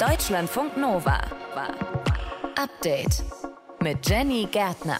Deutschlandfunk Nova. Update mit Jenny Gärtner.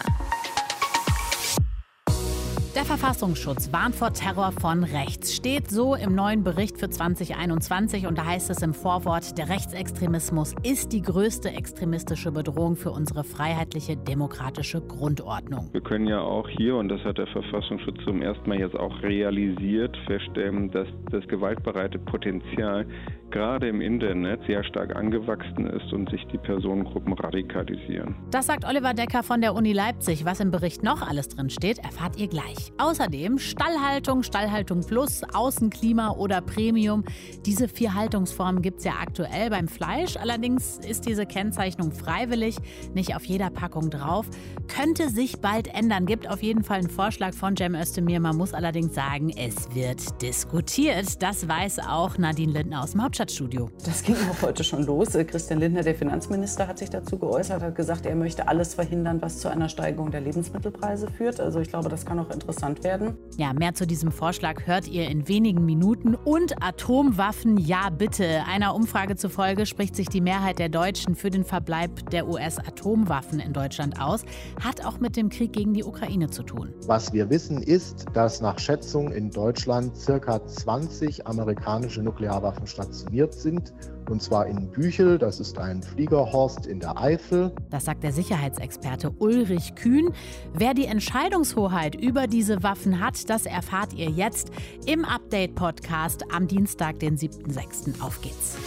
Der Verfassungsschutz warnt vor Terror von rechts. Steht so im neuen Bericht für 2021 und da heißt es im Vorwort, der Rechtsextremismus ist die größte extremistische Bedrohung für unsere freiheitliche demokratische Grundordnung. Wir können ja auch hier, und das hat der Verfassungsschutz zum ersten Mal jetzt auch realisiert, feststellen, dass das gewaltbereite Potenzial gerade im Internet sehr stark angewachsen ist und sich die Personengruppen radikalisieren. Das sagt Oliver Decker von der Uni Leipzig. Was im Bericht noch alles drin steht, erfahrt ihr gleich. Außerdem Stallhaltung, Stallhaltung Plus, Außenklima oder Premium. Diese vier Haltungsformen gibt es ja aktuell beim Fleisch. Allerdings ist diese Kennzeichnung freiwillig, nicht auf jeder Packung drauf. Könnte sich bald ändern. Gibt auf jeden Fall einen Vorschlag von Cem Özdemir. Man muss allerdings sagen, es wird diskutiert. Das weiß auch Nadine Lindner aus dem Hauptstadt. Hauptstadtstudio. Das ging auch heute schon los. Äh, Christian Lindner, der Finanzminister, hat sich dazu geäußert, hat gesagt, er möchte alles verhindern, was zu einer Steigerung der Lebensmittelpreise führt. Also ich glaube, das kann auch interessant werden. Ja, mehr zu diesem Vorschlag hört ihr in wenigen Minuten. Und Atomwaffen, ja bitte. Einer Umfrage zufolge spricht sich die Mehrheit der Deutschen für den Verbleib der US-Atomwaffen in Deutschland aus. Hat auch mit dem Krieg gegen die Ukraine zu tun. Was wir wissen ist, dass nach Schätzung in Deutschland circa 20 amerikanische Nuklearwaffen stationieren stationiert sind, und zwar in Büchel, das ist ein Fliegerhorst in der Eifel. Das sagt der Sicherheitsexperte Ulrich Kühn. Wer die Entscheidungshoheit über diese Waffen hat, das erfahrt ihr jetzt im Update-Podcast am Dienstag, den 7.6. Auf geht's.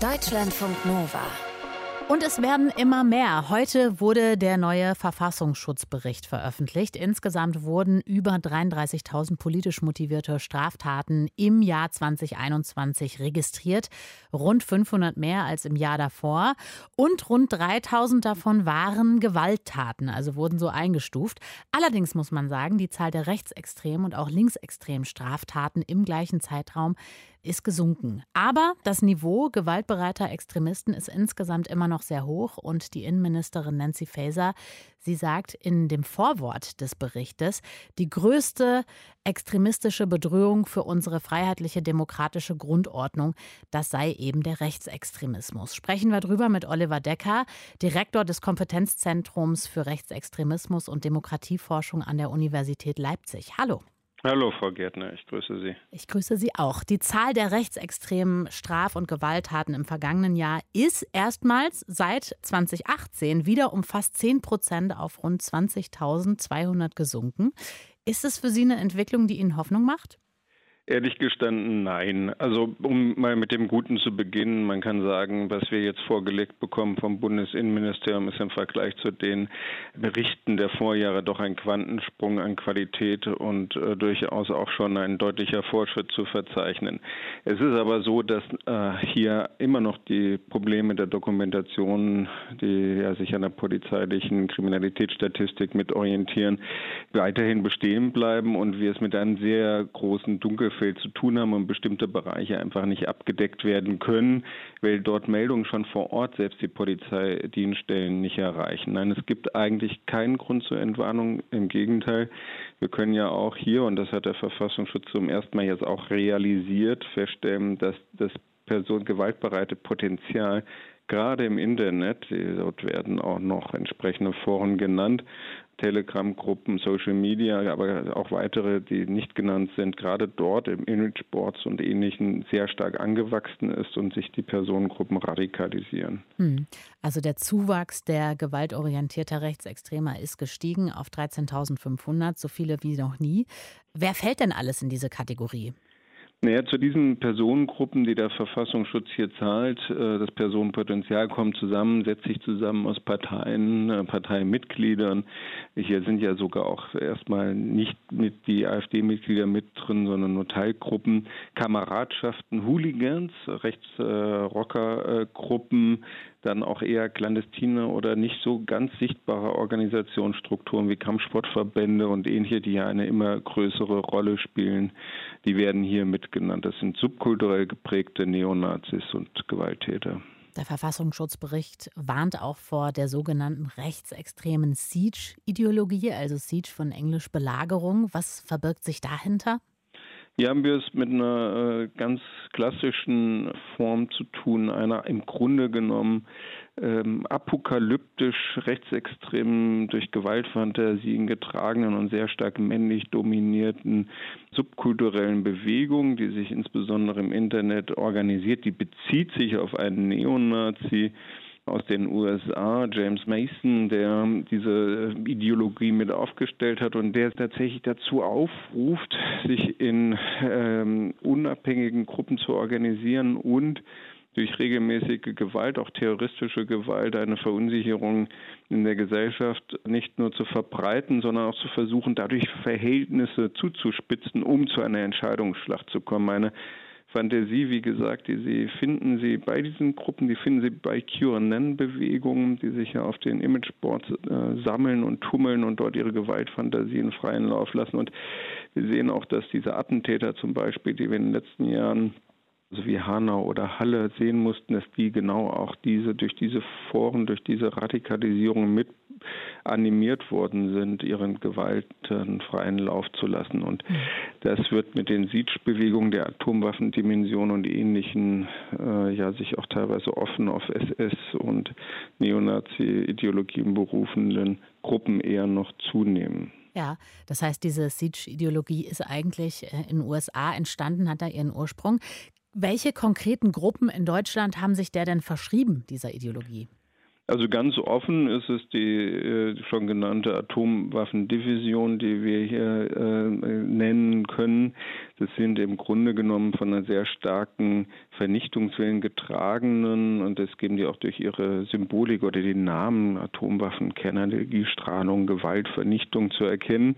Deutschlandfunk Nova. Und es werden immer mehr. Heute wurde der neue Verfassungsschutzbericht veröffentlicht. Insgesamt wurden über 33.000 politisch motivierte Straftaten im Jahr 2021 registriert. Rund 500 mehr als im Jahr davor. Und rund 3.000 davon waren Gewalttaten, also wurden so eingestuft. Allerdings muss man sagen, die Zahl der rechtsextremen und auch linksextremen Straftaten im gleichen Zeitraum ist gesunken. Aber das Niveau gewaltbereiter Extremisten ist insgesamt immer noch sehr hoch und die Innenministerin Nancy Faeser, sie sagt in dem Vorwort des Berichtes, die größte extremistische Bedrohung für unsere freiheitliche demokratische Grundordnung, das sei eben der Rechtsextremismus. Sprechen wir drüber mit Oliver Decker, Direktor des Kompetenzzentrums für Rechtsextremismus und Demokratieforschung an der Universität Leipzig. Hallo. Hallo, Frau Gärtner, ich grüße Sie. Ich grüße Sie auch. Die Zahl der rechtsextremen Straf- und Gewalttaten im vergangenen Jahr ist erstmals seit 2018 wieder um fast 10 Prozent auf rund 20.200 gesunken. Ist es für Sie eine Entwicklung, die Ihnen Hoffnung macht? Ehrlich gestanden, nein. Also um mal mit dem Guten zu beginnen, man kann sagen, was wir jetzt vorgelegt bekommen vom Bundesinnenministerium ist im Vergleich zu den Berichten der Vorjahre doch ein Quantensprung an Qualität und äh, durchaus auch schon ein deutlicher Fortschritt zu verzeichnen. Es ist aber so, dass äh, hier immer noch die Probleme der Dokumentation, die ja sich an der polizeilichen Kriminalitätsstatistik mit orientieren, weiterhin bestehen bleiben und wir es mit einem sehr großen Dunkel Bielefeld zu tun haben und bestimmte Bereiche einfach nicht abgedeckt werden können, weil dort Meldungen schon vor Ort selbst die Polizeidienststellen nicht erreichen. Nein, es gibt eigentlich keinen Grund zur Entwarnung. Im Gegenteil, wir können ja auch hier, und das hat der Verfassungsschutz zum ersten Mal jetzt auch realisiert, feststellen, dass das personengewaltbereite Potenzial gerade im Internet, dort werden auch noch entsprechende Foren genannt, Telegram-Gruppen, Social Media, aber auch weitere, die nicht genannt sind, gerade dort im Imageboards und Ähnlichen sehr stark angewachsen ist und sich die Personengruppen radikalisieren. Hm. Also der Zuwachs der gewaltorientierter Rechtsextremer ist gestiegen auf 13.500, so viele wie noch nie. Wer fällt denn alles in diese Kategorie? Naja, zu diesen Personengruppen, die der Verfassungsschutz hier zahlt, äh, das Personenpotenzial kommt zusammen, setzt sich zusammen aus Parteien, äh, Parteimitgliedern. Hier sind ja sogar auch erstmal nicht mit die AfD-Mitglieder mit drin, sondern nur Teilgruppen, Kameradschaften, Hooligans, Rechtsrockergruppen, dann auch eher clandestine oder nicht so ganz sichtbare Organisationsstrukturen wie Kampfsportverbände und ähnliche, die ja eine immer größere Rolle spielen, die werden hier mitgenannt. Das sind subkulturell geprägte Neonazis und Gewalttäter. Der Verfassungsschutzbericht warnt auch vor der sogenannten rechtsextremen Siege-Ideologie, also Siege von Englisch Belagerung. Was verbirgt sich dahinter? Hier haben wir es mit einer äh, ganz klassischen Form zu tun, einer im Grunde genommen ähm, apokalyptisch rechtsextremen, durch Gewaltfantasien getragenen und sehr stark männlich dominierten subkulturellen Bewegung, die sich insbesondere im Internet organisiert. Die bezieht sich auf einen Neonazi, aus den USA, James Mason, der diese Ideologie mit aufgestellt hat und der tatsächlich dazu aufruft, sich in ähm, unabhängigen Gruppen zu organisieren und durch regelmäßige Gewalt, auch terroristische Gewalt, eine Verunsicherung in der Gesellschaft nicht nur zu verbreiten, sondern auch zu versuchen, dadurch Verhältnisse zuzuspitzen, um zu einer Entscheidungsschlacht zu kommen. Eine Fantasie, wie gesagt, die Sie finden Sie bei diesen Gruppen, die finden Sie bei QAnon-Bewegungen, die sich ja auf den Imageboards äh, sammeln und tummeln und dort ihre Gewaltfantasien freien Lauf lassen. Und wir sehen auch, dass diese Attentäter zum Beispiel, die wir in den letzten Jahren also wie Hanau oder Halle sehen mussten, dass die genau auch diese durch diese Foren, durch diese Radikalisierung mit animiert worden sind, ihren Gewalten freien Lauf zu lassen. Und mhm. das wird mit den Siege-Bewegungen der Atomwaffendimension und ähnlichen, äh, ja, sich auch teilweise offen auf SS und Neonazi-Ideologien berufenden Gruppen eher noch zunehmen. Ja, das heißt, diese Siege-Ideologie ist eigentlich äh, in den USA entstanden, hat da ihren Ursprung. Welche konkreten Gruppen in Deutschland haben sich der denn verschrieben, dieser Ideologie? Also ganz offen ist es die äh, schon genannte Atomwaffendivision, die wir hier äh, nennen können. Das sind im Grunde genommen von einer sehr starken Vernichtungswillen getragenen und das geben die auch durch ihre Symbolik oder den Namen Atomwaffen, Kernenergiestrahlung, Gewalt, Vernichtung zu erkennen.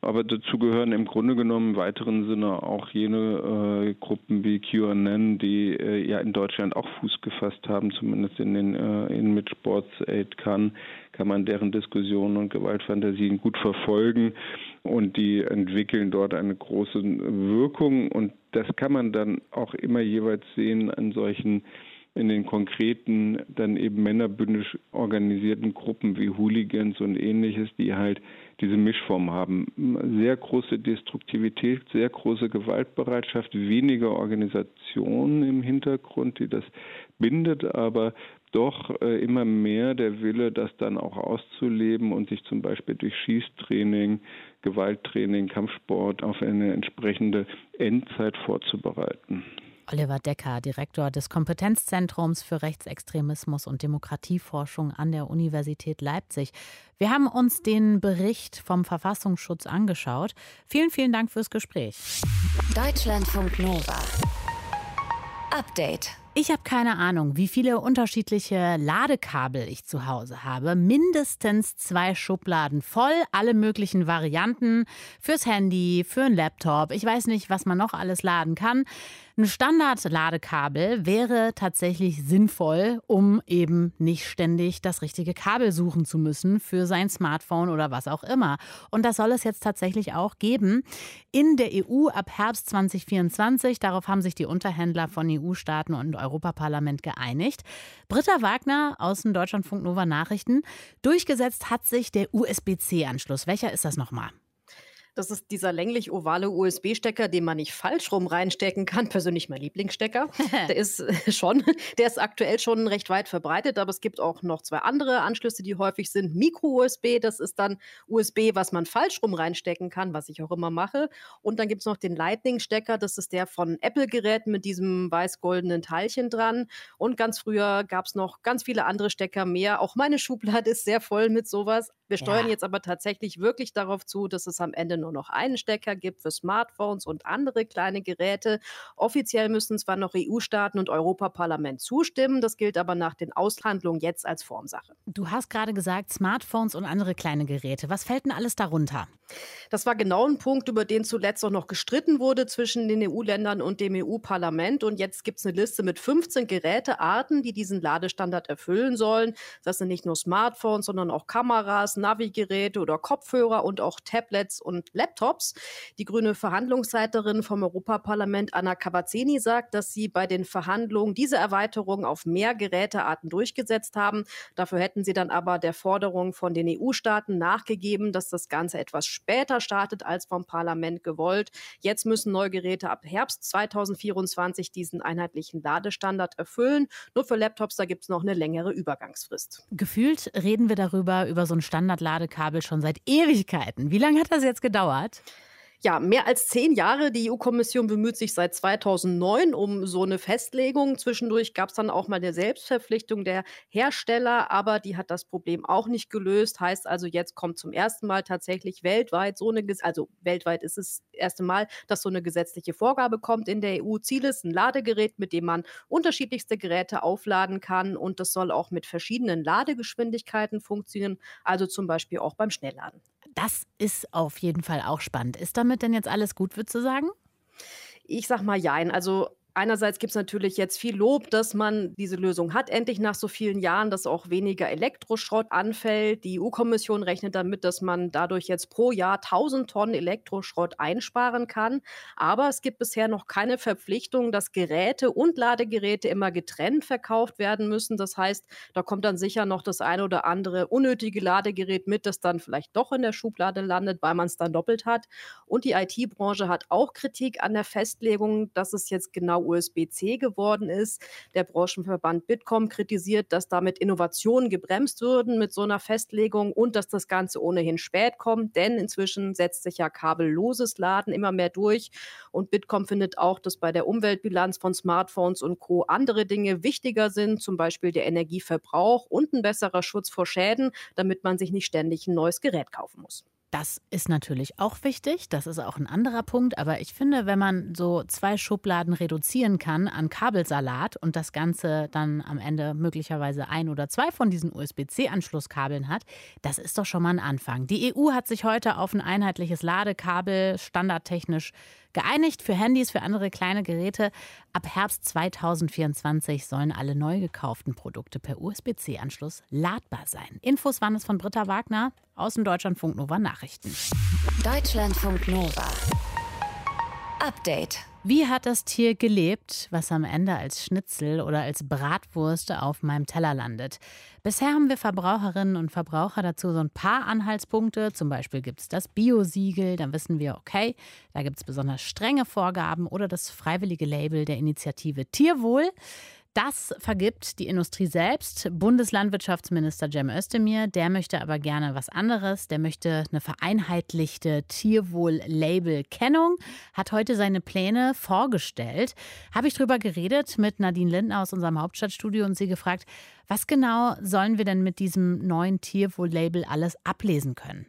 Aber dazu gehören im Grunde genommen im weiteren Sinne auch jene äh, Gruppen wie QAnon, die äh, ja in Deutschland auch Fuß gefasst haben, zumindest in den äh, in mit Sports Aid kann, kann man deren Diskussionen und Gewaltfantasien gut verfolgen und die entwickeln dort eine große Wirkung und das kann man dann auch immer jeweils sehen an solchen in den konkreten, dann eben männerbündisch organisierten Gruppen wie Hooligans und ähnliches, die halt diese Mischform haben. Sehr große Destruktivität, sehr große Gewaltbereitschaft, weniger Organisation im Hintergrund, die das bindet, aber doch äh, immer mehr der Wille, das dann auch auszuleben und sich zum Beispiel durch Schießtraining, Gewalttraining, Kampfsport auf eine entsprechende Endzeit vorzubereiten. Oliver Decker, Direktor des Kompetenzzentrums für Rechtsextremismus und Demokratieforschung an der Universität Leipzig. Wir haben uns den Bericht vom Verfassungsschutz angeschaut. Vielen, vielen Dank fürs Gespräch. Deutschlandfunk Nova. Update. Ich habe keine Ahnung, wie viele unterschiedliche Ladekabel ich zu Hause habe. Mindestens zwei Schubladen voll, alle möglichen Varianten fürs Handy, für einen Laptop. Ich weiß nicht, was man noch alles laden kann. Ein Standard-Ladekabel wäre tatsächlich sinnvoll, um eben nicht ständig das richtige Kabel suchen zu müssen für sein Smartphone oder was auch immer. Und das soll es jetzt tatsächlich auch geben in der EU ab Herbst 2024. Darauf haben sich die Unterhändler von EU-Staaten und Europaparlament geeinigt. Britta Wagner aus den Deutschlandfunk Nova Nachrichten. Durchgesetzt hat sich der USB-C-Anschluss. Welcher ist das nochmal? Das ist dieser länglich ovale USB-Stecker, den man nicht falsch rum reinstecken kann. Persönlich mein Lieblingsstecker. der ist äh, schon, der ist aktuell schon recht weit verbreitet, aber es gibt auch noch zwei andere Anschlüsse, die häufig sind. Micro-USB, das ist dann USB, was man falsch rum reinstecken kann, was ich auch immer mache. Und dann gibt es noch den Lightning-Stecker, das ist der von Apple-Geräten mit diesem weiß-goldenen Teilchen dran. Und ganz früher gab es noch ganz viele andere Stecker mehr. Auch meine Schublade ist sehr voll mit sowas. Wir steuern ja. jetzt aber tatsächlich wirklich darauf zu, dass es am Ende nur noch einen Stecker gibt für Smartphones und andere kleine Geräte. Offiziell müssen zwar noch EU-Staaten und Europaparlament zustimmen, das gilt aber nach den Aushandlungen jetzt als Formsache. Du hast gerade gesagt, Smartphones und andere kleine Geräte. Was fällt denn alles darunter? Das war genau ein Punkt, über den zuletzt auch noch gestritten wurde zwischen den EU-Ländern und dem EU-Parlament. Und jetzt gibt es eine Liste mit 15 Gerätearten, die diesen Ladestandard erfüllen sollen. Das sind nicht nur Smartphones, sondern auch Kameras, Navigeräte oder Kopfhörer und auch Tablets und Laptops. Die grüne Verhandlungsleiterin vom Europaparlament Anna Cavazzini sagt, dass sie bei den Verhandlungen diese Erweiterung auf mehr Gerätearten durchgesetzt haben. Dafür hätten sie dann aber der Forderung von den EU-Staaten nachgegeben, dass das Ganze etwas später startet als vom Parlament gewollt. Jetzt müssen neue Geräte ab Herbst 2024 diesen einheitlichen Ladestandard erfüllen. Nur für Laptops, da gibt es noch eine längere Übergangsfrist. Gefühlt reden wir darüber, über so ein Standardladekabel schon seit Ewigkeiten. Wie lange hat das jetzt gedauert? Ja, mehr als zehn Jahre. Die EU-Kommission bemüht sich seit 2009 um so eine Festlegung. Zwischendurch gab es dann auch mal eine Selbstverpflichtung der Hersteller, aber die hat das Problem auch nicht gelöst. Heißt also, jetzt kommt zum ersten Mal tatsächlich weltweit so eine, also weltweit ist es das erste Mal, dass so eine gesetzliche Vorgabe kommt in der EU. Ziel ist ein Ladegerät, mit dem man unterschiedlichste Geräte aufladen kann und das soll auch mit verschiedenen Ladegeschwindigkeiten funktionieren, also zum Beispiel auch beim Schnellladen. Das ist auf jeden Fall auch spannend. Ist damit denn jetzt alles gut, würdest du sagen? Ich sag mal jein. Also Einerseits gibt es natürlich jetzt viel Lob, dass man diese Lösung hat, endlich nach so vielen Jahren, dass auch weniger Elektroschrott anfällt. Die EU-Kommission rechnet damit, dass man dadurch jetzt pro Jahr 1000 Tonnen Elektroschrott einsparen kann. Aber es gibt bisher noch keine Verpflichtung, dass Geräte und Ladegeräte immer getrennt verkauft werden müssen. Das heißt, da kommt dann sicher noch das eine oder andere unnötige Ladegerät mit, das dann vielleicht doch in der Schublade landet, weil man es dann doppelt hat. Und die IT-Branche hat auch Kritik an der Festlegung, dass es jetzt genau USB-C geworden ist. Der Branchenverband Bitkom kritisiert, dass damit Innovationen gebremst würden mit so einer Festlegung und dass das Ganze ohnehin spät kommt, denn inzwischen setzt sich ja kabelloses Laden immer mehr durch. Und Bitkom findet auch, dass bei der Umweltbilanz von Smartphones und Co. andere Dinge wichtiger sind, zum Beispiel der Energieverbrauch und ein besserer Schutz vor Schäden, damit man sich nicht ständig ein neues Gerät kaufen muss. Das ist natürlich auch wichtig, das ist auch ein anderer Punkt, aber ich finde, wenn man so zwei Schubladen reduzieren kann an Kabelsalat und das Ganze dann am Ende möglicherweise ein oder zwei von diesen USB-C-Anschlusskabeln hat, das ist doch schon mal ein Anfang. Die EU hat sich heute auf ein einheitliches Ladekabel standardtechnisch geeinigt für Handys, für andere kleine Geräte. Ab Herbst 2024 sollen alle neu gekauften Produkte per USB-C-Anschluss ladbar sein. Infos waren es von Britta Wagner aus dem Deutschlandfunk Nova Nachrichten. Deutschlandfunk Nova. Update. Wie hat das Tier gelebt, was am Ende als Schnitzel oder als Bratwurst auf meinem Teller landet? Bisher haben wir Verbraucherinnen und Verbraucher dazu so ein paar Anhaltspunkte. Zum Beispiel gibt es das Bio-Siegel, dann wissen wir, okay, da gibt es besonders strenge Vorgaben oder das freiwillige Label der Initiative Tierwohl. Das vergibt die Industrie selbst. Bundeslandwirtschaftsminister Cem Özdemir, der möchte aber gerne was anderes. Der möchte eine vereinheitlichte Tierwohl-Label-Kennung, hat heute seine Pläne vorgestellt. Habe ich darüber geredet mit Nadine Lindner aus unserem Hauptstadtstudio und sie gefragt, was genau sollen wir denn mit diesem neuen Tierwohl-Label alles ablesen können?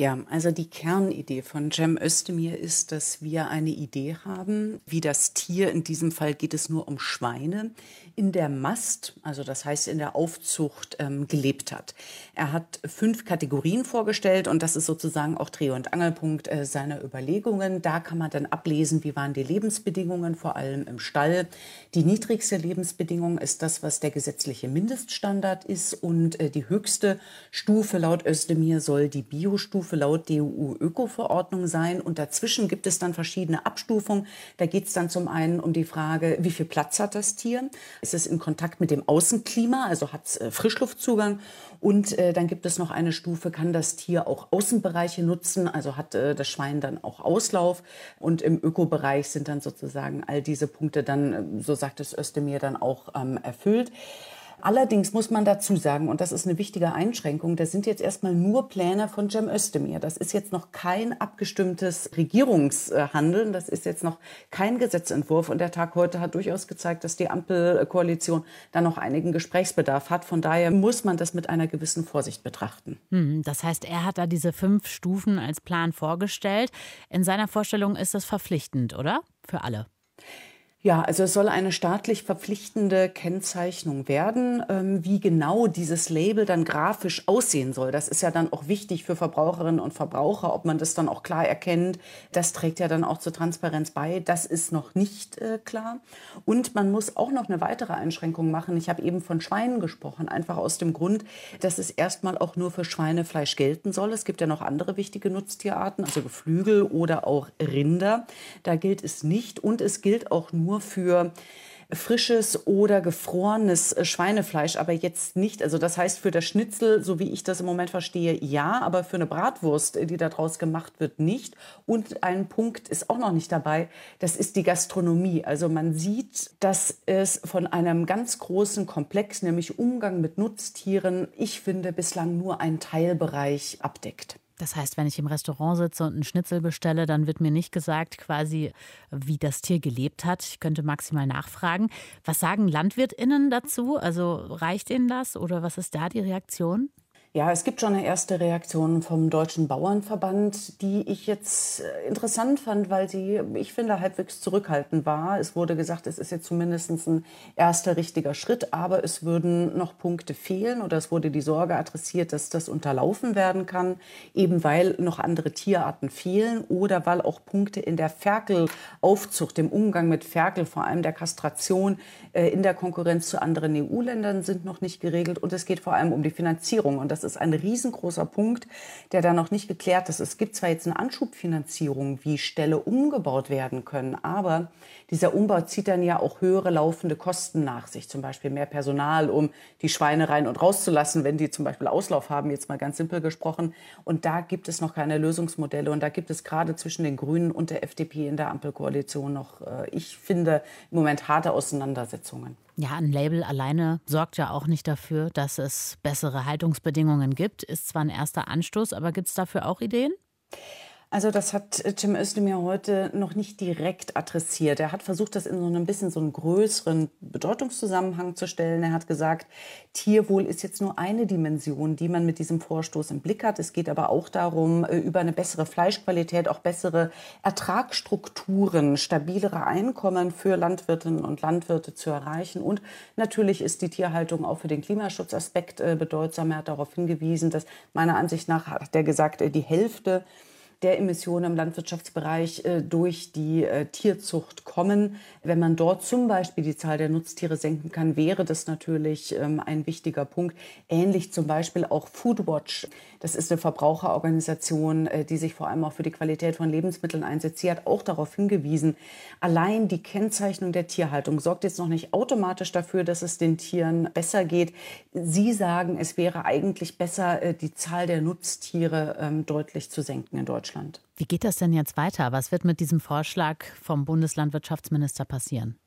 Ja, also die Kernidee von Cem Özdemir ist, dass wir eine Idee haben, wie das Tier, in diesem Fall geht es nur um Schweine, in der Mast, also das heißt in der Aufzucht, ähm, gelebt hat. Er hat fünf Kategorien vorgestellt und das ist sozusagen auch Dreh- und Angelpunkt äh, seiner Überlegungen. Da kann man dann ablesen, wie waren die Lebensbedingungen, vor allem im Stall. Die niedrigste Lebensbedingung ist das, was der gesetzliche Mindeststandard ist und äh, die höchste Stufe laut Özdemir soll die Biostufe laut DU-Öko-Verordnung sein und dazwischen gibt es dann verschiedene Abstufungen. Da geht es dann zum einen um die Frage, wie viel Platz hat das Tier? ist es in Kontakt mit dem Außenklima, also hat es äh, Frischluftzugang. Und äh, dann gibt es noch eine Stufe, kann das Tier auch Außenbereiche nutzen, also hat äh, das Schwein dann auch Auslauf. Und im Ökobereich sind dann sozusagen all diese Punkte dann, äh, so sagt es Özdemir, dann auch ähm, erfüllt. Allerdings muss man dazu sagen, und das ist eine wichtige Einschränkung, das sind jetzt erstmal nur Pläne von Cem Özdemir. Das ist jetzt noch kein abgestimmtes Regierungshandeln. Das ist jetzt noch kein Gesetzentwurf. Und der Tag heute hat durchaus gezeigt, dass die Ampelkoalition da noch einigen Gesprächsbedarf hat. Von daher muss man das mit einer gewissen Vorsicht betrachten. Hm, das heißt, er hat da diese fünf Stufen als Plan vorgestellt. In seiner Vorstellung ist das verpflichtend, oder? Für alle. Ja, also es soll eine staatlich verpflichtende Kennzeichnung werden. Ähm, wie genau dieses Label dann grafisch aussehen soll, das ist ja dann auch wichtig für Verbraucherinnen und Verbraucher, ob man das dann auch klar erkennt. Das trägt ja dann auch zur Transparenz bei. Das ist noch nicht äh, klar. Und man muss auch noch eine weitere Einschränkung machen. Ich habe eben von Schweinen gesprochen, einfach aus dem Grund, dass es erstmal auch nur für Schweinefleisch gelten soll. Es gibt ja noch andere wichtige Nutztierarten, also Geflügel oder auch Rinder. Da gilt es nicht und es gilt auch nur nur für frisches oder gefrorenes Schweinefleisch, aber jetzt nicht. Also das heißt für das Schnitzel, so wie ich das im Moment verstehe, ja, aber für eine Bratwurst, die daraus gemacht wird, nicht. Und ein Punkt ist auch noch nicht dabei, das ist die Gastronomie. Also man sieht, dass es von einem ganz großen Komplex, nämlich Umgang mit Nutztieren, ich finde, bislang nur einen Teilbereich abdeckt. Das heißt, wenn ich im Restaurant sitze und einen Schnitzel bestelle, dann wird mir nicht gesagt, quasi, wie das Tier gelebt hat. Ich könnte maximal nachfragen. Was sagen LandwirtInnen dazu? Also reicht Ihnen das oder was ist da die Reaktion? Ja, es gibt schon eine erste Reaktion vom Deutschen Bauernverband, die ich jetzt äh, interessant fand, weil sie, ich finde, halbwegs zurückhaltend war. Es wurde gesagt, es ist jetzt zumindest ein erster richtiger Schritt, aber es würden noch Punkte fehlen oder es wurde die Sorge adressiert, dass das unterlaufen werden kann, eben weil noch andere Tierarten fehlen oder weil auch Punkte in der Ferkelaufzucht, dem Umgang mit Ferkel, vor allem der Kastration äh, in der Konkurrenz zu anderen EU-Ländern sind noch nicht geregelt und es geht vor allem um die Finanzierung und das ist ein riesengroßer Punkt, der da noch nicht geklärt ist. Es gibt zwar jetzt eine Anschubfinanzierung, wie Ställe umgebaut werden können, aber dieser Umbau zieht dann ja auch höhere laufende Kosten nach sich, zum Beispiel mehr Personal, um die Schweine rein und rauszulassen, wenn die zum Beispiel Auslauf haben, jetzt mal ganz simpel gesprochen. Und da gibt es noch keine Lösungsmodelle und da gibt es gerade zwischen den Grünen und der FDP in der Ampelkoalition noch, äh, ich finde, im Moment harte Auseinandersetzungen. Ja, ein Label alleine sorgt ja auch nicht dafür, dass es bessere Haltungsbedingungen gibt. Ist zwar ein erster Anstoß, aber gibt es dafür auch Ideen? Also das hat Tim Özdemir heute noch nicht direkt adressiert. Er hat versucht, das in so einem bisschen so einen größeren Bedeutungszusammenhang zu stellen. Er hat gesagt, Tierwohl ist jetzt nur eine Dimension, die man mit diesem Vorstoß im Blick hat. Es geht aber auch darum, äh, über eine bessere Fleischqualität, auch bessere Ertragsstrukturen, stabilere Einkommen für Landwirtinnen und Landwirte zu erreichen. Und natürlich ist die Tierhaltung auch für den Klimaschutzaspekt äh, bedeutsam. Er hat darauf hingewiesen, dass meiner Ansicht nach, hat er gesagt, äh, die Hälfte der Emissionen im Landwirtschaftsbereich äh, durch die äh, Tierzucht kommen. Wenn man dort zum Beispiel die Zahl der Nutztiere senken kann, wäre das natürlich ähm, ein wichtiger Punkt. Ähnlich zum Beispiel auch Foodwatch. Das ist eine Verbraucherorganisation, äh, die sich vor allem auch für die Qualität von Lebensmitteln einsetzt. Sie hat auch darauf hingewiesen, allein die Kennzeichnung der Tierhaltung sorgt jetzt noch nicht automatisch dafür, dass es den Tieren besser geht. Sie sagen, es wäre eigentlich besser, die Zahl der Nutztiere ähm, deutlich zu senken in. Deutschland. Wie geht das denn jetzt weiter? Was wird mit diesem Vorschlag vom Bundeslandwirtschaftsminister passieren?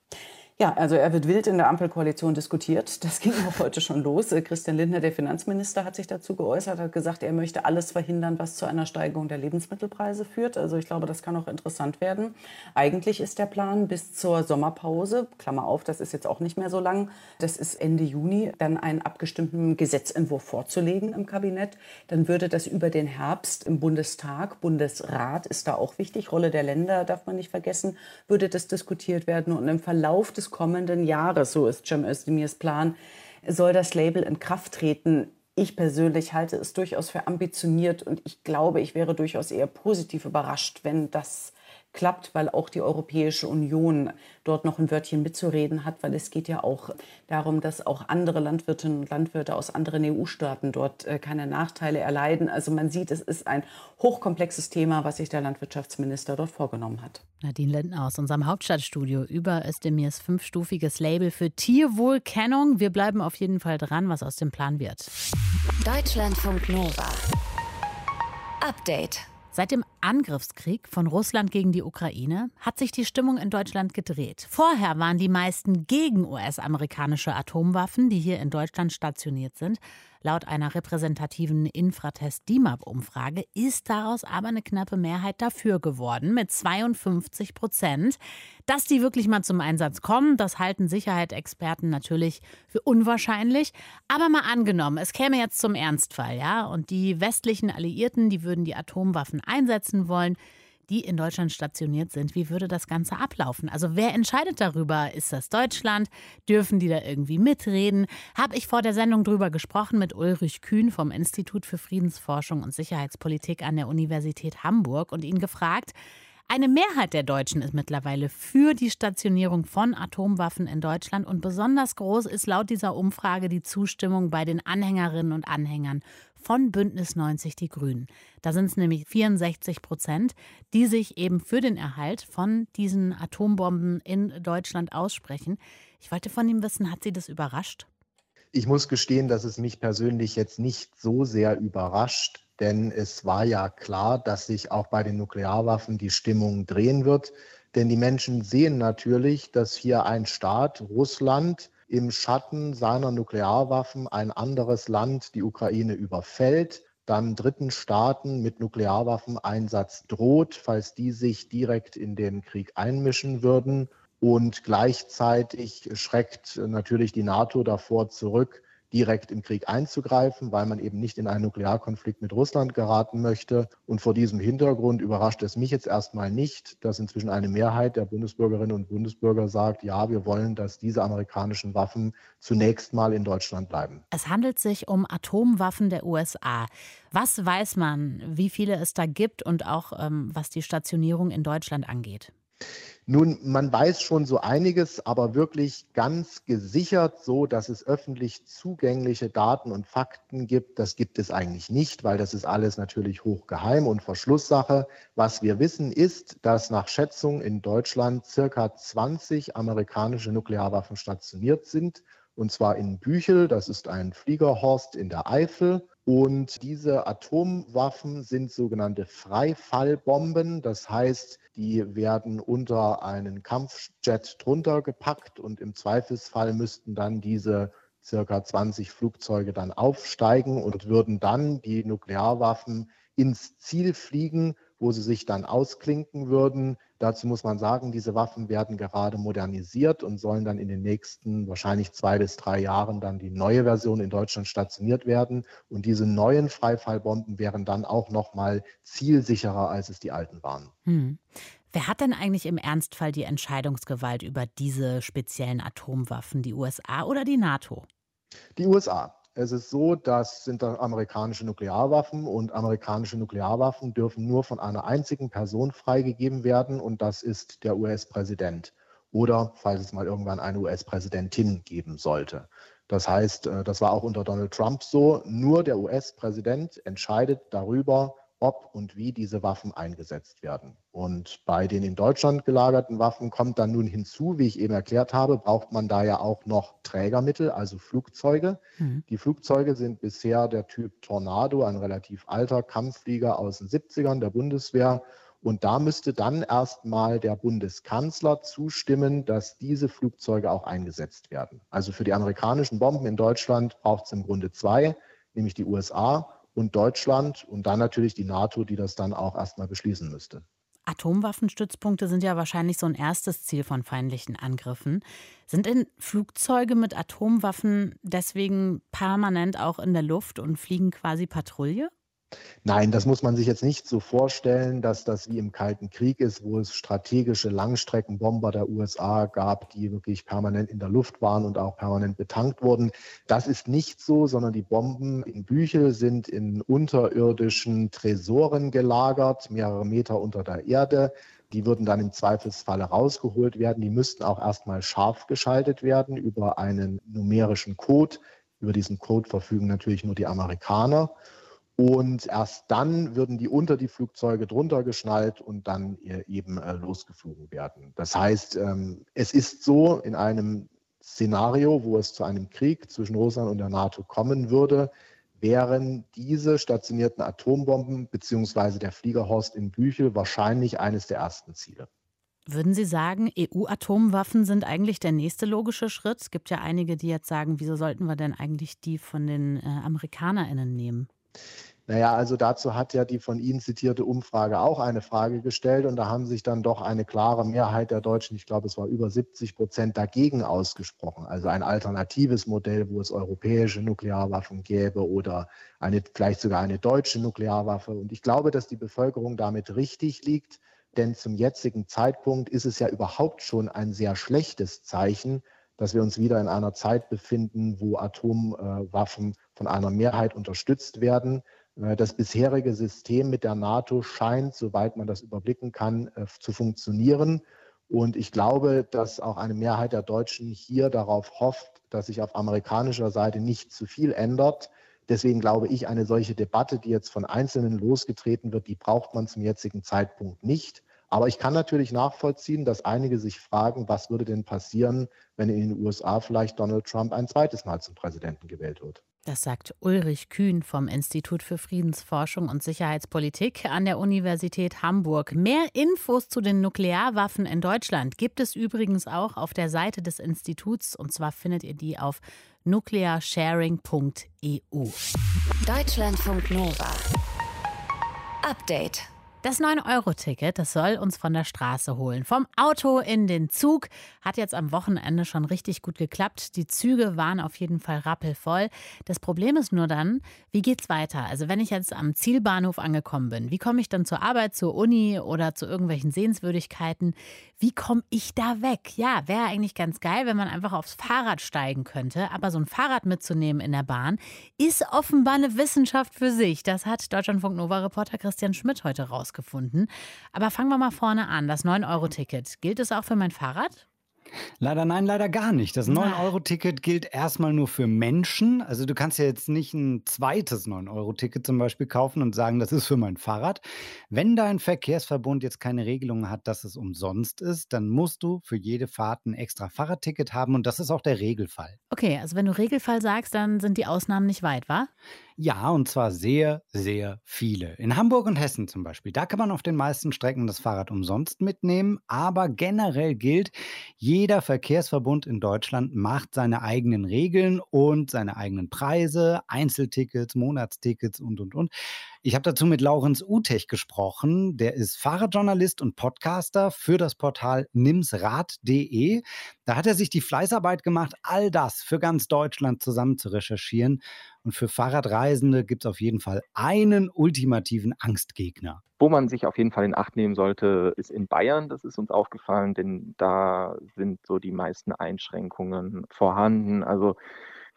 Ja, also er wird wild in der Ampelkoalition diskutiert. Das ging auch heute schon los. Äh, Christian Lindner, der Finanzminister, hat sich dazu geäußert, hat gesagt, er möchte alles verhindern, was zu einer Steigerung der Lebensmittelpreise führt. Also ich glaube, das kann auch interessant werden. Eigentlich ist der Plan bis zur Sommerpause, Klammer auf, das ist jetzt auch nicht mehr so lang, das ist Ende Juni, dann einen abgestimmten Gesetzentwurf vorzulegen im Kabinett. Dann würde das über den Herbst im Bundestag, Bundesrat ist da auch wichtig, Rolle der Länder darf man nicht vergessen, würde das diskutiert werden und im Verlauf des kommenden Jahres, so ist Cem Özdemirs Plan, soll das Label in Kraft treten. Ich persönlich halte es durchaus für ambitioniert und ich glaube, ich wäre durchaus eher positiv überrascht, wenn das klappt, weil auch die Europäische Union dort noch ein Wörtchen mitzureden hat, weil es geht ja auch darum, dass auch andere Landwirtinnen und Landwirte aus anderen EU-Staaten dort äh, keine Nachteile erleiden. Also man sieht, es ist ein hochkomplexes Thema, was sich der Landwirtschaftsminister dort vorgenommen hat. Nadine Lindner aus unserem Hauptstadtstudio über Özdemirs fünfstufiges Label für Tierwohlkennung. Wir bleiben auf jeden Fall dran, was aus dem Plan wird. Deutschlandfunk Nova. Update. Seit dem Angriffskrieg von Russland gegen die Ukraine hat sich die Stimmung in Deutschland gedreht. Vorher waren die meisten gegen US-amerikanische Atomwaffen, die hier in Deutschland stationiert sind. Laut einer repräsentativen Infratest-DIMAP-Umfrage ist daraus aber eine knappe Mehrheit dafür geworden, mit 52 Prozent. Dass die wirklich mal zum Einsatz kommen, das halten Sicherheitsexperten natürlich für unwahrscheinlich. Aber mal angenommen, es käme jetzt zum Ernstfall, ja, und die westlichen Alliierten, die würden die Atomwaffen einsetzen wollen. Die in Deutschland stationiert sind. Wie würde das Ganze ablaufen? Also wer entscheidet darüber? Ist das Deutschland? Dürfen die da irgendwie mitreden? Habe ich vor der Sendung drüber gesprochen mit Ulrich Kühn vom Institut für Friedensforschung und Sicherheitspolitik an der Universität Hamburg und ihn gefragt, eine Mehrheit der Deutschen ist mittlerweile für die Stationierung von Atomwaffen in Deutschland und besonders groß ist laut dieser Umfrage die Zustimmung bei den Anhängerinnen und Anhängern von Bündnis 90 Die Grünen. Da sind es nämlich 64 Prozent, die sich eben für den Erhalt von diesen Atombomben in Deutschland aussprechen. Ich wollte von ihm wissen, hat Sie das überrascht? Ich muss gestehen, dass es mich persönlich jetzt nicht so sehr überrascht, denn es war ja klar, dass sich auch bei den Nuklearwaffen die Stimmung drehen wird. Denn die Menschen sehen natürlich, dass hier ein Staat, Russland, im Schatten seiner Nuklearwaffen ein anderes Land, die Ukraine, überfällt, dann dritten Staaten mit Nuklearwaffeneinsatz droht, falls die sich direkt in den Krieg einmischen würden. Und gleichzeitig schreckt natürlich die NATO davor zurück, direkt im Krieg einzugreifen, weil man eben nicht in einen Nuklearkonflikt mit Russland geraten möchte. Und vor diesem Hintergrund überrascht es mich jetzt erstmal nicht, dass inzwischen eine Mehrheit der Bundesbürgerinnen und Bundesbürger sagt, ja, wir wollen, dass diese amerikanischen Waffen zunächst mal in Deutschland bleiben. Es handelt sich um Atomwaffen der USA. Was weiß man, wie viele es da gibt und auch ähm, was die Stationierung in Deutschland angeht? Nun, man weiß schon so einiges, aber wirklich ganz gesichert, so dass es öffentlich zugängliche Daten und Fakten gibt, das gibt es eigentlich nicht, weil das ist alles natürlich hochgeheim und Verschlusssache. Was wir wissen ist, dass nach Schätzung in Deutschland circa 20 amerikanische Nuklearwaffen stationiert sind, und zwar in Büchel, das ist ein Fliegerhorst in der Eifel, und diese Atomwaffen sind sogenannte Freifallbomben. Das heißt, die werden unter einen Kampfjet drunter gepackt und im Zweifelsfall müssten dann diese circa 20 Flugzeuge dann aufsteigen und würden dann die Nuklearwaffen ins Ziel fliegen wo sie sich dann ausklinken würden. Dazu muss man sagen, diese Waffen werden gerade modernisiert und sollen dann in den nächsten wahrscheinlich zwei bis drei Jahren dann die neue Version in Deutschland stationiert werden. Und diese neuen Freifallbomben wären dann auch noch mal zielsicherer, als es die alten waren. Hm. Wer hat denn eigentlich im Ernstfall die Entscheidungsgewalt über diese speziellen Atomwaffen, die USA oder die NATO? Die USA. Es ist so, das sind amerikanische Nuklearwaffen und amerikanische Nuklearwaffen dürfen nur von einer einzigen Person freigegeben werden und das ist der US-Präsident oder falls es mal irgendwann eine US-Präsidentin geben sollte. Das heißt, äh, das war auch unter Donald Trump so, nur der US-Präsident entscheidet darüber, ob und wie diese Waffen eingesetzt werden. Und bei den in Deutschland gelagerten Waffen kommt dann nun hinzu, wie ich eben erklärt habe, braucht man da ja auch noch Trägermittel, also Flugzeuge. Mhm. Die Flugzeuge sind bisher der Typ Tornado, ein relativ alter Kampfflieger aus den 70ern der Bundeswehr. Und da müsste dann erstmal der Bundeskanzler zustimmen, dass diese Flugzeuge auch eingesetzt werden. Also für die amerikanischen Bomben in Deutschland braucht es im Grunde zwei, nämlich die USA und Deutschland und dann natürlich die NATO, die das dann auch erstmal beschließen müsste. Atomwaffenstützpunkte sind ja wahrscheinlich so ein erstes Ziel von feindlichen Angriffen. Sind denn Flugzeuge mit Atomwaffen deswegen permanent auch in der Luft und fliegen quasi Patrouille? Nein, das muss man sich jetzt nicht so vorstellen, dass das wie im Kalten Krieg ist, wo es strategische Langstreckenbomber der USA gab, die wirklich permanent in der Luft waren und auch permanent betankt wurden. Das ist nicht so, sondern die Bomben in Büchel sind in unterirdischen Tresoren gelagert, mehrere Meter unter der Erde. Die würden dann im Zweifelsfalle rausgeholt werden. Die müssten auch erstmal scharf geschaltet werden über einen numerischen Code. Über diesen Code verfügen natürlich nur die Amerikaner. Und erst dann würden die unter die Flugzeuge drunter geschnallt und dann eben äh, losgeflogen werden. Das heißt, ähm, es ist so, in einem Szenario, wo es zu einem Krieg zwischen Russland und der NATO kommen würde, wären diese stationierten Atombomben bzw. der Fliegerhorst in Büchel wahrscheinlich eines der ersten Ziele. Würden Sie sagen, EU-Atomwaffen sind eigentlich der nächste logische Schritt? Es gibt ja einige, die jetzt sagen, wieso sollten wir denn eigentlich die von den äh, AmerikanerInnen nehmen? Naja, also dazu hat ja die von Ihnen zitierte Umfrage auch eine Frage gestellt und da haben sich dann doch eine klare Mehrheit der Deutschen, ich glaube es war über 70 Prozent, dagegen ausgesprochen. Also ein alternatives Modell, wo es europäische Nuklearwaffen gäbe oder eine, vielleicht sogar eine deutsche Nuklearwaffe. Und ich glaube, dass die Bevölkerung damit richtig liegt, denn zum jetzigen Zeitpunkt ist es ja überhaupt schon ein sehr schlechtes Zeichen, dass wir uns wieder in einer Zeit befinden, wo Atomwaffen von einer Mehrheit unterstützt werden. Äh, das bisherige System mit der NATO scheint, soweit man das überblicken kann, äh, zu funktionieren. Und ich glaube, dass auch eine Mehrheit der Deutschen hier darauf hofft, dass sich auf amerikanischer Seite nicht zu viel ändert. Deswegen glaube ich, eine solche Debatte, die jetzt von Einzelnen losgetreten wird, die braucht man zum jetzigen Zeitpunkt nicht. Aber ich kann natürlich nachvollziehen, dass einige sich fragen, was würde denn passieren, wenn in den USA vielleicht Donald Trump ein zweites Mal zum Präsidenten gewählt wird. Das sagt Ulrich Kühn vom Institut für Friedensforschung und Sicherheitspolitik an der Universität Hamburg. Mehr Infos zu den Nuklearwaffen in Deutschland gibt es übrigens auch auf der Seite des Instituts und zwar findet ihr die auf nuclearsharing.eu. Deutschlandfunk Nova. Update. Das 9-Euro-Ticket, das soll uns von der Straße holen. Vom Auto in den Zug. Hat jetzt am Wochenende schon richtig gut geklappt. Die Züge waren auf jeden Fall rappelvoll. Das Problem ist nur dann, wie geht's weiter? Also wenn ich jetzt am Zielbahnhof angekommen bin, wie komme ich dann zur Arbeit, zur Uni oder zu irgendwelchen Sehenswürdigkeiten? Wie komme ich da weg? Ja, wäre eigentlich ganz geil, wenn man einfach aufs Fahrrad steigen könnte. Aber so ein Fahrrad mitzunehmen in der Bahn ist offenbar eine Wissenschaft für sich. Das hat Deutschlandfunk Nova-Reporter Christian Schmidt heute raus rausgefunden. Aber fangen wir mal vorne an. Das 9-Euro-Ticket. Gilt es auch für mein Fahrrad? Leider nein, leider gar nicht. Das 9-Euro-Ticket gilt erstmal nur für Menschen. Also du kannst ja jetzt nicht ein zweites 9-Euro-Ticket zum Beispiel kaufen und sagen, das ist für mein Fahrrad. Wenn dein Verkehrsverbund jetzt keine Regelung hat, dass es umsonst ist, dann musst du für jede Fahrt ein extra Fahrradticket haben und das ist auch der Regelfall. Okay, also wenn du Regelfall sagst, dann sind die Ausnahmen nicht weit, wa? Ja, und zwar sehr, sehr viele. In Hamburg und Hessen zum Beispiel, da kann man auf den meisten Strecken das Fahrrad umsonst mitnehmen, aber generell gilt, jeder Verkehrsverbund in Deutschland macht seine eigenen Regeln und seine eigenen Preise, Einzeltickets, Monatstickets und, und, und. Ich habe dazu mit Laurenz Utech gesprochen. Der ist Fahrradjournalist und Podcaster für das Portal nimsrad.de. Da hat er sich die Fleißarbeit gemacht, all das für ganz Deutschland zusammen zu recherchieren. Und für Fahrradreisende gibt es auf jeden Fall einen ultimativen Angstgegner. Wo man sich auf jeden Fall in Acht nehmen sollte, ist in Bayern. Das ist uns aufgefallen, denn da sind so die meisten Einschränkungen vorhanden. Also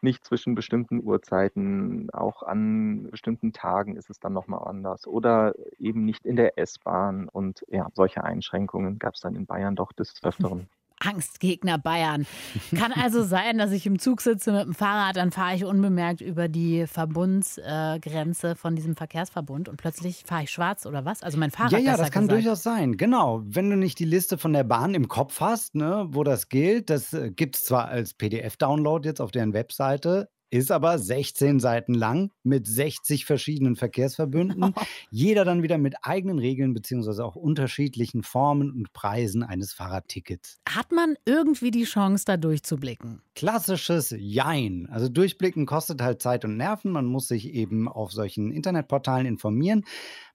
nicht zwischen bestimmten Uhrzeiten, auch an bestimmten Tagen ist es dann nochmal anders oder eben nicht in der S-Bahn. Und ja, solche Einschränkungen gab es dann in Bayern doch des Öfteren. Angstgegner Bayern. Kann also sein, dass ich im Zug sitze mit dem Fahrrad, dann fahre ich unbemerkt über die Verbundsgrenze von diesem Verkehrsverbund und plötzlich fahre ich schwarz oder was? Also mein Fahrrad. Ja, ja, das kann gesagt. durchaus sein. Genau. Wenn du nicht die Liste von der Bahn im Kopf hast, ne, wo das gilt, das äh, gibt es zwar als PDF-Download jetzt auf deren Webseite, ist aber 16 Seiten lang mit 60 verschiedenen Verkehrsverbünden. Jeder dann wieder mit eigenen Regeln beziehungsweise auch unterschiedlichen Formen und Preisen eines Fahrradtickets. Hat man irgendwie die Chance, da durchzublicken? Klassisches Jein. Also durchblicken kostet halt Zeit und Nerven. Man muss sich eben auf solchen Internetportalen informieren.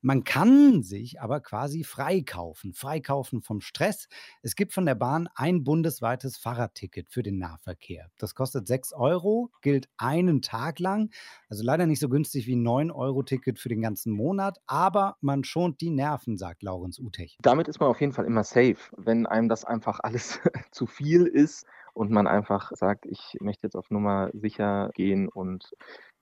Man kann sich aber quasi freikaufen, freikaufen vom Stress. Es gibt von der Bahn ein bundesweites Fahrradticket für den Nahverkehr. Das kostet 6 Euro, gilt einen Tag lang. Also leider nicht so günstig wie ein 9-Euro-Ticket für den ganzen Monat, aber man schont die Nerven, sagt Laurenz Utech. Damit ist man auf jeden Fall immer safe. Wenn einem das einfach alles zu viel ist und man einfach sagt, ich möchte jetzt auf Nummer sicher gehen und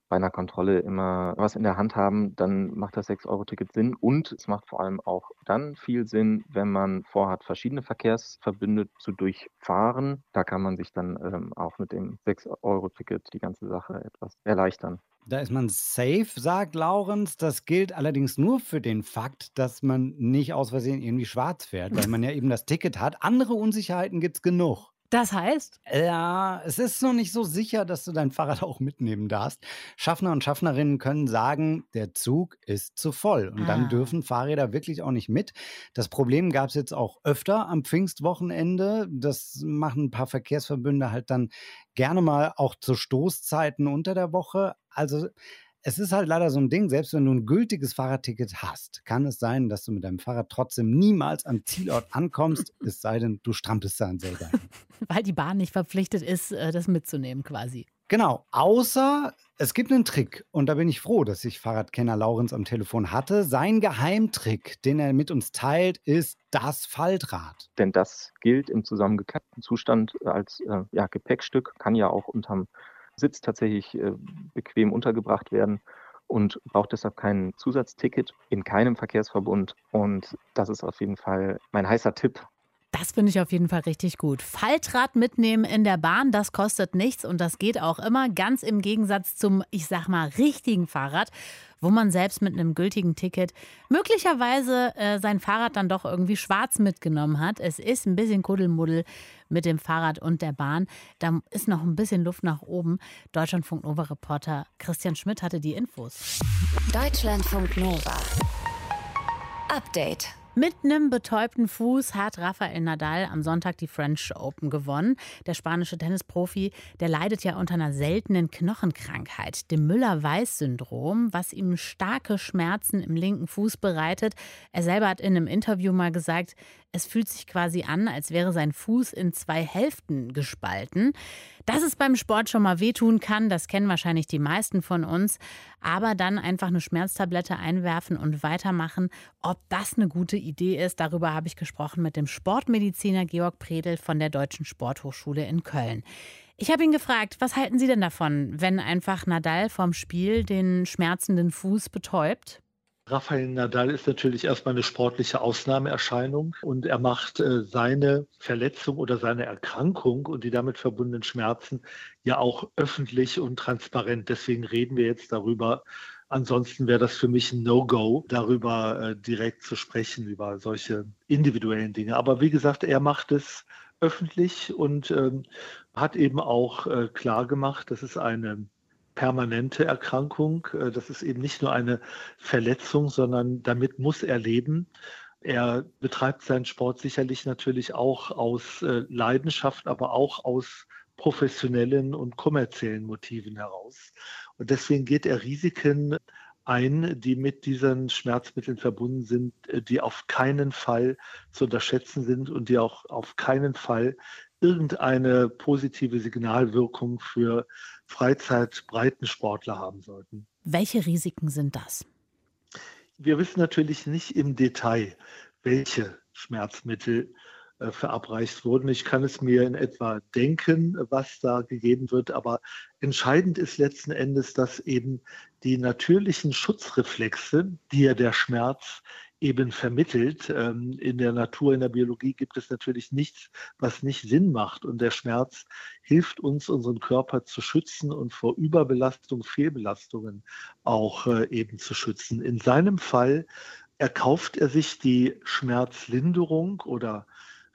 bei einer Kontrolle immer was in der Hand haben, dann macht das 6-Euro-Ticket Sinn. Und es macht vor allem auch dann viel Sinn, wenn man vorhat, verschiedene Verkehrsverbünde zu durchfahren. Da kann man sich dann ähm, auch mit dem 6-Euro-Ticket die ganze Sache etwas erleichtern. Da ist man safe, sagt Laurenz. Das gilt allerdings nur für den Fakt, dass man nicht aus Versehen irgendwie schwarz fährt, weil man ja eben das Ticket hat. Andere Unsicherheiten gibt es genug. Das heißt? Ja, es ist noch nicht so sicher, dass du dein Fahrrad auch mitnehmen darfst. Schaffner und Schaffnerinnen können sagen, der Zug ist zu voll. Und ah. dann dürfen Fahrräder wirklich auch nicht mit. Das Problem gab es jetzt auch öfter am Pfingstwochenende. Das machen ein paar Verkehrsverbünde halt dann gerne mal auch zu Stoßzeiten unter der Woche. Also Es ist halt leider so ein Ding, selbst wenn du ein gültiges Fahrradticket hast, kann es sein, dass du mit deinem Fahrrad trotzdem niemals am Zielort ankommst, es sei denn, du strampelst dann selber. Weil die Bahn nicht verpflichtet ist, äh, das mitzunehmen quasi. Genau, außer es gibt einen Trick und da bin ich froh, dass ich Fahrradkenner Laurenz am Telefon hatte. Sein Geheimtrick, den er mit uns teilt, ist das Faltrad. Denn das gilt im zusammengeklappten Zustand als äh, ja, Gepäckstück, kann ja auch unterm Sitz tatsächlich äh, bequem untergebracht werden und braucht deshalb kein Zusatzticket in keinem Verkehrsverbund. Und das ist auf jeden Fall mein heißer Tipp das finde ich auf jeden Fall richtig gut. Faltrad mitnehmen in der Bahn, das kostet nichts und das geht auch immer, ganz im Gegensatz zum, ich sag mal, richtigen Fahrrad, wo man selbst mit einem gültigen Ticket möglicherweise äh, sein Fahrrad dann doch irgendwie schwarz mitgenommen hat. Es ist ein bisschen Kuddelmuddel mit dem Fahrrad und der Bahn. Da ist noch ein bisschen Luft nach oben. Deutschlandfunk Nova Reporter Christian Schmidt hatte die Infos. Deutschlandfunk Nova. Update. Mit einem betäubten Fuß hat Rafael Nadal am Sonntag die French Open gewonnen. Der spanische Tennisprofi, der leidet ja unter einer seltenen Knochenkrankheit, dem Müller-Weiß-Syndrom, was ihm starke Schmerzen im linken Fuß bereitet. Er selber hat in einem Interview mal gesagt, es fühlt sich quasi an, als wäre sein Fuß in zwei Hälften gespalten. Dass es beim Sport schon mal wehtun kann, das kennen wahrscheinlich die meisten von uns. Aber dann einfach eine Schmerztablette einwerfen und weitermachen, ob das eine gute Idee ist, darüber habe ich gesprochen mit dem Sportmediziner Georg Predel von der Deutschen Sporthochschule in Köln. Ich habe ihn gefragt, was halten Sie denn davon, wenn einfach Nadal vom Spiel den schmerzenden Fuß betäubt? Rafael Nadal ist natürlich erstmal eine sportliche Ausnahmeerscheinung und er macht äh, seine Verletzung oder seine Erkrankung und die damit verbundenen Schmerzen ja auch öffentlich und transparent. Deswegen reden wir jetzt darüber. Ansonsten wäre das für mich ein No-Go, darüber äh, direkt zu sprechen, über solche individuellen Dinge. Aber wie gesagt, er macht es öffentlich und ähm, hat eben auch äh, klar gemacht, dass es eine permanente Erkrankung. Äh, das ist eben nicht nur eine Verletzung, sondern damit muss er leben. Er betreibt seinen Sport sicherlich natürlich auch aus äh, Leidenschaft, aber auch aus professionellen und kommerziellen Motiven heraus. Und deswegen geht er Risiken ein, die mit diesen Schmerzmitteln verbunden sind, äh, die auf keinen Fall zu unterschätzen sind und die auch auf keinen Fall irgendeine positive Signalwirkung für Freizeitbreitensportler haben sollten. Welche Risiken sind das? Wir wissen natürlich nicht im Detail, welche Schmerzmittel äh, verabreicht wurden. Ich kann es mir in etwa denken, was da gegeben wird, aber entscheidend ist letzten Endes, dass eben die natürlichen Schutzreflexe, die ja der Schmerz eben vermittelt. Ähm, in der Natur, in der Biologie gibt es natürlich nichts, was nicht Sinn macht. Und der Schmerz hilft uns, unseren Körper zu schützen und vor Überbelastung, Fehlbelastungen auch äh, eben zu schützen. In seinem Fall erkauft er sich die Schmerzlinderung oder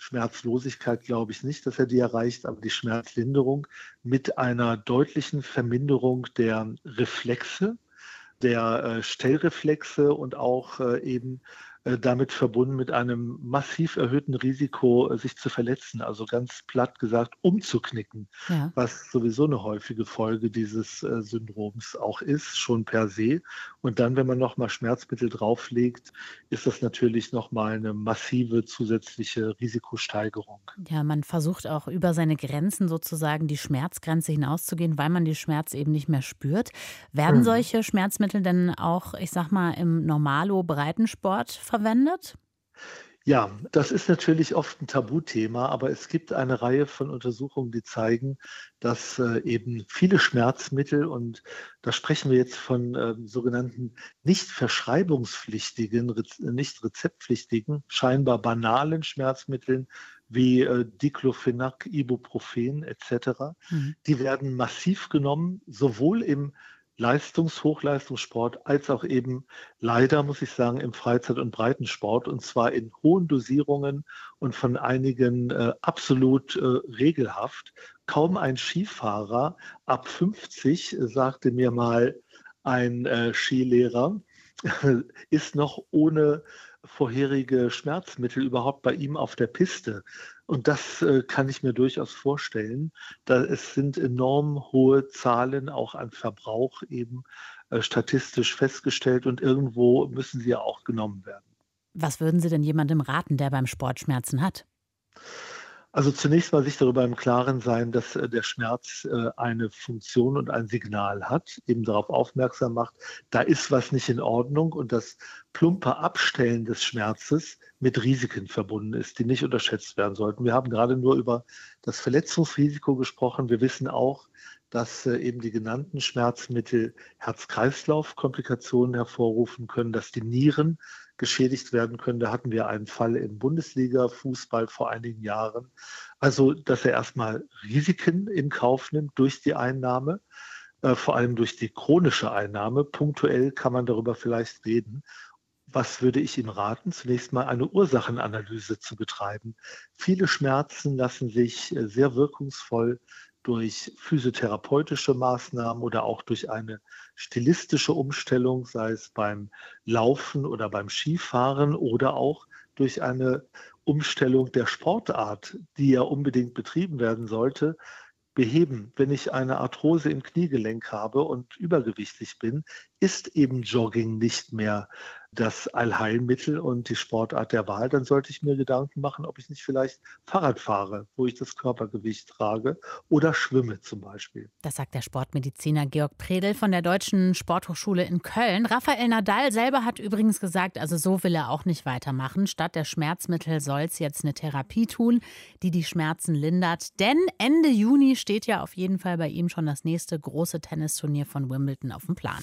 Schmerzlosigkeit glaube ich nicht, dass er die erreicht, aber die Schmerzlinderung mit einer deutlichen Verminderung der Reflexe, der äh, Stellreflexe und auch äh, eben damit verbunden mit einem massiv erhöhten Risiko, äh, sich zu verletzen, also ganz platt gesagt umzuknicken, ja. was sowieso eine häufige Folge dieses äh, Syndroms auch ist, schon per se. Und dann, wenn man nochmal Schmerzmittel drauflegt, ist das natürlich nochmal eine massive zusätzliche Risikosteigerung. Ja, man versucht auch über seine Grenzen sozusagen die Schmerzgrenze hinauszugehen, weil man die Schmerz eben nicht mehr spürt. Werden mhm. solche Schmerzmittel denn auch, ich sag mal, im Normalo-Breitensport verwendet? Ja, das ist natürlich oft ein Tabuthema, aber es gibt eine Reihe von Untersuchungen, die zeigen, dass äh, eben viele Schmerzmittel, und da sprechen wir jetzt von äh, sogenannten nicht verschreibungspflichtigen, nicht rezeptpflichtigen, scheinbar banalen Schmerzmitteln wie äh, Diclofenac, Ibuprofen etc., mhm. die werden massiv genommen, sowohl im Leistungs-, Hochleistungssport als auch eben leider, muss ich sagen, im Freizeit- und Breitensport und zwar in hohen Dosierungen und von einigen äh, absolut äh, regelhaft. Kaum ein Skifahrer ab 50, äh, sagte mir mal ein äh, Skilehrer, ist noch ohne vorherige Schmerzmittel überhaupt bei ihm auf der Piste. Und das äh, kann ich mir durchaus vorstellen. Da es sind enorm hohe Zahlen auch an Verbrauch eben äh, statistisch festgestellt und irgendwo müssen sie ja auch genommen werden. Was würden Sie denn jemandem raten, der beim Sport Schmerzen hat? Also zunächst mal sich darüber im Klaren sein, dass äh, der Schmerz äh, eine Funktion und ein Signal hat, eben darauf aufmerksam macht, da ist was nicht in Ordnung und das plumpe Abstellen des Schmerzes mit Risiken verbunden ist, die nicht unterschätzt werden sollten. Wir haben gerade nur über das Verletzungsrisiko gesprochen. Wir wissen auch, dass äh, eben die genannten Schmerzmittel Herz-Kreislauf-Komplikationen hervorrufen können, dass die Nieren geschädigt werden können. Da hatten wir einen Fall im Bundesliga-Fußball vor einigen Jahren. Also, dass er erstmal Risiken in Kauf nimmt durch die Einnahme, äh, vor allem durch die chronische Einnahme. Punktuell kann man darüber vielleicht reden. Was würde ich ihm raten? Zunächst mal eine Ursachenanalyse zu betreiben. Viele Schmerzen lassen sich äh, sehr wirkungsvoll durch physiotherapeutische Maßnahmen oder auch durch eine stilistische Umstellung, sei es beim Laufen oder beim Skifahren oder auch durch eine Umstellung der Sportart, die ja unbedingt betrieben werden sollte, beheben. Wenn ich eine Arthrose im Kniegelenk habe und übergewichtig bin, ist eben Jogging nicht mehr das Allheilmittel und die Sportart der Wahl, dann sollte ich mir Gedanken machen, ob ich nicht vielleicht Fahrrad fahre, wo ich das Körpergewicht trage oder schwimme zum Beispiel. Das sagt der Sportmediziner Georg Predel von der Deutschen Sporthochschule in Köln. Raphael Nadal selber hat übrigens gesagt, also so will er auch nicht weitermachen. Statt der Schmerzmittel soll es jetzt eine Therapie tun, die die Schmerzen lindert. Denn Ende Juni steht ja auf jeden Fall bei ihm schon das nächste große Tennisturnier von Wimbledon auf dem Plan.